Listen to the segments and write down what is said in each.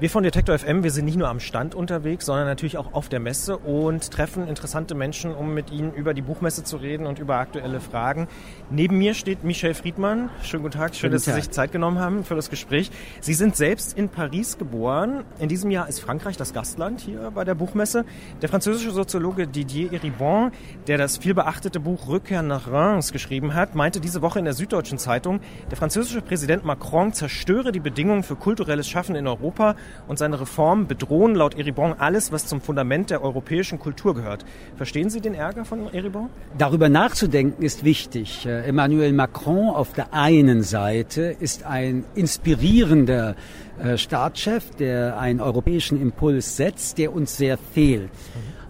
Wir von Detektor FM, wir sind nicht nur am Stand unterwegs, sondern natürlich auch auf der Messe und treffen interessante Menschen, um mit ihnen über die Buchmesse zu reden und über aktuelle Fragen. Neben mir steht Michel Friedmann. Schönen guten Tag, schön, dass Sie sich Zeit genommen haben für das Gespräch. Sie sind selbst in Paris geboren. In diesem Jahr ist Frankreich das Gastland hier bei der Buchmesse. Der französische Soziologe Didier Eribon, der das vielbeachtete Buch Rückkehr nach Reims geschrieben hat, meinte diese Woche in der Süddeutschen Zeitung, der französische Präsident Macron zerstöre die Bedingungen für kulturelles Schaffen in Europa und seine Reformen bedrohen laut Eribon alles, was zum Fundament der europäischen Kultur gehört. Verstehen Sie den Ärger von Eribon? Darüber nachzudenken ist wichtig. Äh, Emmanuel Macron auf der einen Seite ist ein inspirierender äh, Staatschef, der einen europäischen Impuls setzt, der uns sehr fehlt.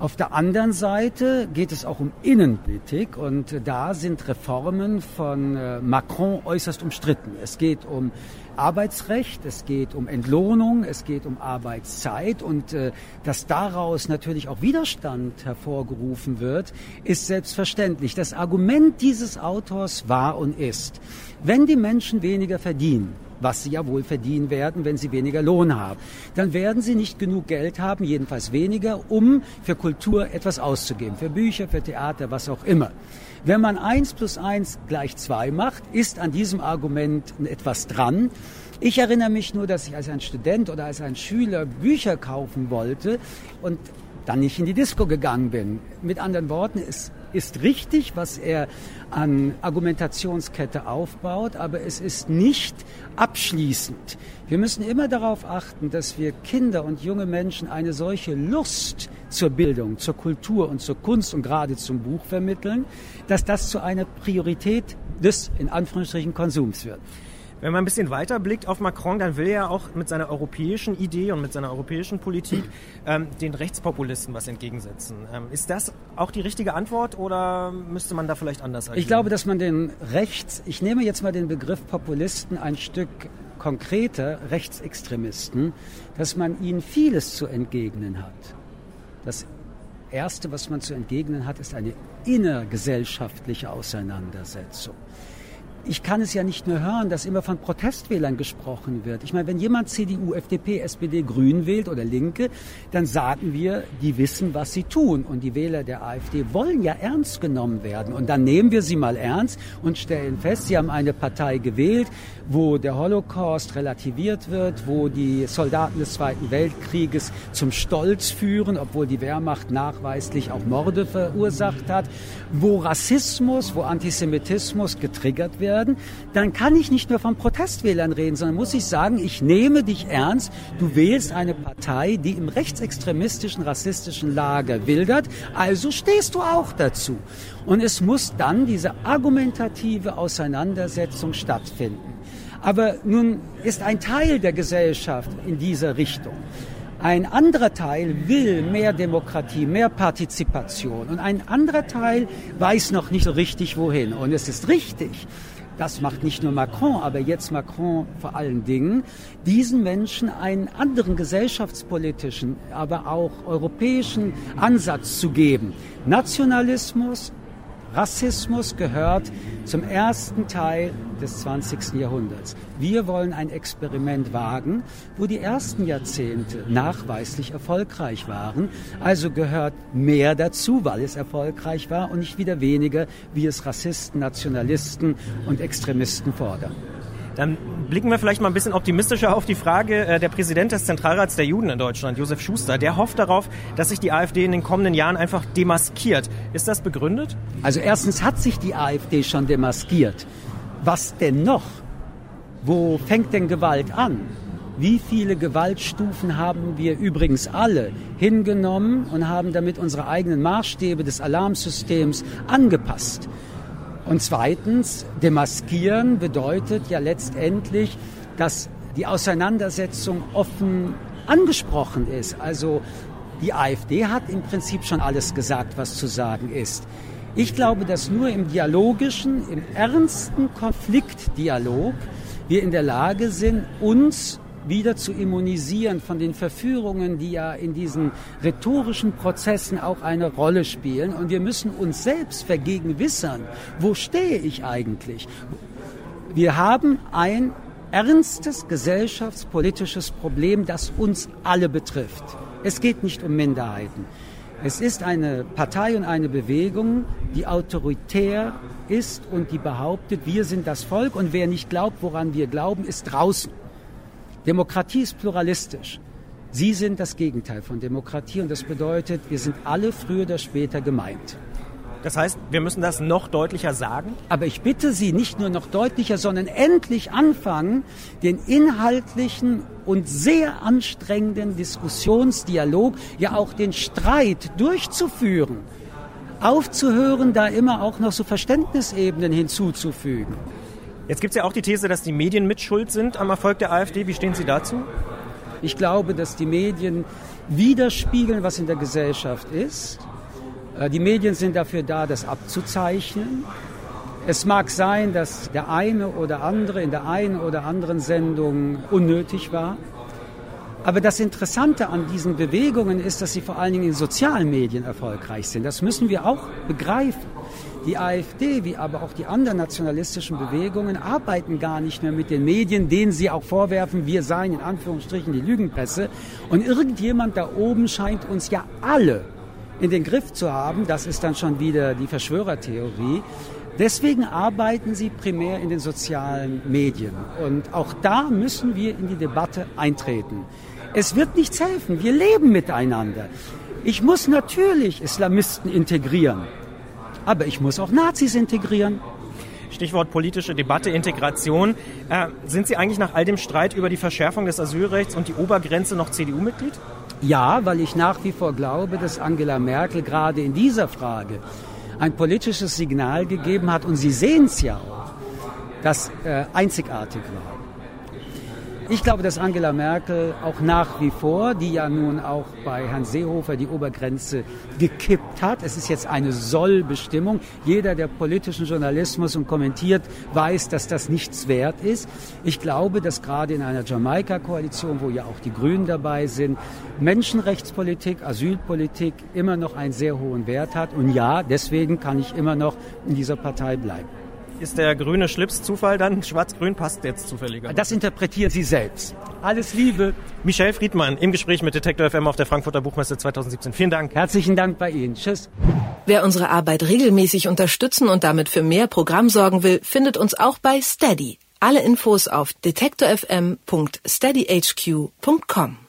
Auf der anderen Seite geht es auch um Innenpolitik und da sind Reformen von äh, Macron äußerst umstritten. Es geht um Arbeitsrecht, es geht um Entlohnung, es geht um Arbeitszeit und äh, dass daraus natürlich auch Widerstand hervorgerufen wird, ist selbstverständlich. Das Argument dieses Autors war und ist, wenn die Menschen weniger verdienen, was sie ja wohl verdienen werden, wenn sie weniger Lohn haben. Dann werden sie nicht genug Geld haben, jedenfalls weniger, um für Kultur etwas auszugeben, für Bücher, für Theater, was auch immer. Wenn man eins plus eins gleich zwei macht, ist an diesem Argument etwas dran. Ich erinnere mich nur, dass ich als ein Student oder als ein Schüler Bücher kaufen wollte und dann nicht in die Disco gegangen bin. Mit anderen Worten, es ist richtig, was er an Argumentationskette aufbaut, aber es ist nicht abschließend. Wir müssen immer darauf achten, dass wir Kinder und junge Menschen eine solche Lust zur Bildung, zur Kultur und zur Kunst und gerade zum Buch vermitteln, dass das zu einer Priorität des, in Anführungsstrichen, Konsums wird. Wenn man ein bisschen weiter blickt auf Macron, dann will er auch mit seiner europäischen Idee und mit seiner europäischen Politik ähm, den Rechtspopulisten was entgegensetzen. Ähm, ist das auch die richtige Antwort oder müsste man da vielleicht anders agieren? Ich glaube, dass man den Rechts, ich nehme jetzt mal den Begriff Populisten ein Stück konkreter, Rechtsextremisten, dass man ihnen vieles zu entgegnen hat. Das Erste, was man zu entgegnen hat, ist eine innergesellschaftliche Auseinandersetzung ich kann es ja nicht nur hören, dass immer von Protestwählern gesprochen wird. Ich meine, wenn jemand CDU, FDP, SPD, Grün wählt oder Linke, dann sagen wir, die wissen, was sie tun. Und die Wähler der AfD wollen ja ernst genommen werden. Und dann nehmen wir sie mal ernst und stellen fest, sie haben eine Partei gewählt, wo der Holocaust relativiert wird, wo die Soldaten des Zweiten Weltkrieges zum Stolz führen, obwohl die Wehrmacht nachweislich auch Morde verursacht hat, wo Rassismus, wo Antisemitismus getriggert wird werden, dann kann ich nicht nur von Protestwählern reden, sondern muss ich sagen, ich nehme dich ernst. Du wählst eine Partei, die im rechtsextremistischen, rassistischen Lager wildert, also stehst du auch dazu. Und es muss dann diese argumentative Auseinandersetzung stattfinden. Aber nun ist ein Teil der Gesellschaft in dieser Richtung. Ein anderer Teil will mehr Demokratie, mehr Partizipation und ein anderer Teil weiß noch nicht so richtig wohin. Und es ist richtig, das macht nicht nur Macron, aber jetzt Macron vor allen Dingen, diesen Menschen einen anderen gesellschaftspolitischen, aber auch europäischen Ansatz zu geben. Nationalismus, Rassismus gehört zum ersten Teil des 20. Jahrhunderts. Wir wollen ein Experiment wagen, wo die ersten Jahrzehnte nachweislich erfolgreich waren. Also gehört mehr dazu, weil es erfolgreich war und nicht wieder weniger, wie es Rassisten, Nationalisten und Extremisten fordern. Dann blicken wir vielleicht mal ein bisschen optimistischer auf die Frage. Äh, der Präsident des Zentralrats der Juden in Deutschland, Josef Schuster, der hofft darauf, dass sich die AfD in den kommenden Jahren einfach demaskiert. Ist das begründet? Also erstens hat sich die AfD schon demaskiert. Was denn noch? Wo fängt denn Gewalt an? Wie viele Gewaltstufen haben wir übrigens alle hingenommen und haben damit unsere eigenen Maßstäbe des Alarmsystems angepasst? Und zweitens, demaskieren bedeutet ja letztendlich, dass die Auseinandersetzung offen angesprochen ist. Also die AfD hat im Prinzip schon alles gesagt, was zu sagen ist. Ich glaube, dass nur im dialogischen, im ernsten Konfliktdialog wir in der Lage sind, uns wieder zu immunisieren von den Verführungen, die ja in diesen rhetorischen Prozessen auch eine Rolle spielen. Und wir müssen uns selbst vergegenwissern, wo stehe ich eigentlich? Wir haben ein ernstes gesellschaftspolitisches Problem, das uns alle betrifft. Es geht nicht um Minderheiten. Es ist eine Partei und eine Bewegung, die autoritär ist und die behauptet, wir sind das Volk und wer nicht glaubt, woran wir glauben, ist draußen. Demokratie ist pluralistisch. Sie sind das Gegenteil von Demokratie und das bedeutet, wir sind alle früher oder später gemeint. Das heißt, wir müssen das noch deutlicher sagen? Aber ich bitte Sie, nicht nur noch deutlicher, sondern endlich anfangen, den inhaltlichen und sehr anstrengenden Diskussionsdialog, ja auch den Streit durchzuführen. Aufzuhören, da immer auch noch so Verständnisebenen hinzuzufügen. Jetzt gibt es ja auch die These, dass die Medien mit Schuld sind am Erfolg der AfD. Wie stehen Sie dazu? Ich glaube, dass die Medien widerspiegeln, was in der Gesellschaft ist. Äh, die Medien sind dafür da, das abzuzeichnen. Es mag sein, dass der eine oder andere in der einen oder anderen Sendung unnötig war. Aber das Interessante an diesen Bewegungen ist, dass sie vor allen Dingen in sozialen Medien erfolgreich sind. Das müssen wir auch begreifen. Die AfD, wie aber auch die anderen nationalistischen Bewegungen, arbeiten gar nicht mehr mit den Medien, denen sie auch vorwerfen, wir seien in Anführungsstrichen die Lügenpresse. Und irgendjemand da oben scheint uns ja alle in den Griff zu haben. Das ist dann schon wieder die Verschwörertheorie. Deswegen arbeiten sie primär in den sozialen Medien. Und auch da müssen wir in die Debatte eintreten. Es wird nichts helfen. Wir leben miteinander. Ich muss natürlich Islamisten integrieren. Aber ich muss auch Nazis integrieren. Stichwort politische Debatte, Integration. Äh, sind Sie eigentlich nach all dem Streit über die Verschärfung des Asylrechts und die Obergrenze noch CDU-Mitglied? Ja, weil ich nach wie vor glaube, dass Angela Merkel gerade in dieser Frage ein politisches Signal gegeben hat, und Sie sehen es ja auch, das äh, einzigartig war. Ich glaube, dass Angela Merkel auch nach wie vor, die ja nun auch bei Herrn Seehofer die Obergrenze gekippt hat, es ist jetzt eine Sollbestimmung. Jeder, der politischen Journalismus und kommentiert, weiß, dass das nichts wert ist. Ich glaube, dass gerade in einer Jamaika-Koalition, wo ja auch die Grünen dabei sind, Menschenrechtspolitik, Asylpolitik immer noch einen sehr hohen Wert hat. Und ja, deswegen kann ich immer noch in dieser Partei bleiben. Ist der grüne Schlips Zufall dann? Schwarz-Grün passt jetzt zufälliger. Das interpretieren Sie selbst. Alles Liebe. Michel Friedmann im Gespräch mit Detektor FM auf der Frankfurter Buchmesse 2017. Vielen Dank. Herzlichen Dank bei Ihnen. Tschüss. Wer unsere Arbeit regelmäßig unterstützen und damit für mehr Programm sorgen will, findet uns auch bei Steady. Alle Infos auf detektorfm.steadyhq.com.